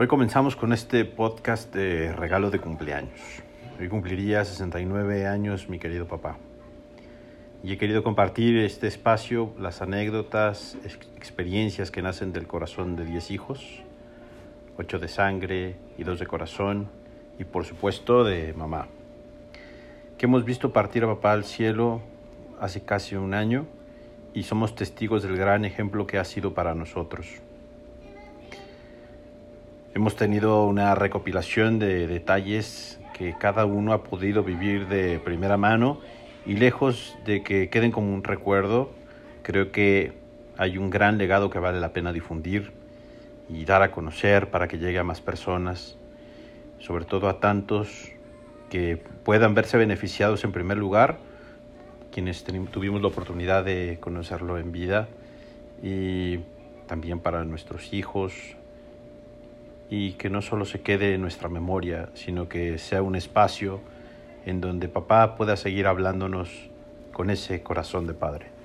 Hoy comenzamos con este podcast de regalo de cumpleaños. Hoy cumpliría 69 años mi querido papá. Y he querido compartir este espacio, las anécdotas, experiencias que nacen del corazón de 10 hijos, 8 de sangre y 2 de corazón, y por supuesto de mamá. Que hemos visto partir a papá al cielo hace casi un año y somos testigos del gran ejemplo que ha sido para nosotros Hemos tenido una recopilación de detalles que cada uno ha podido vivir de primera mano y lejos de que queden como un recuerdo, creo que hay un gran legado que vale la pena difundir y dar a conocer para que llegue a más personas, sobre todo a tantos que puedan verse beneficiados en primer lugar, quienes tuvimos la oportunidad de conocerlo en vida, y también para nuestros hijos, y que no solo se quede en nuestra memoria, sino que sea un espacio en donde papá pueda seguir hablándonos con ese corazón de padre.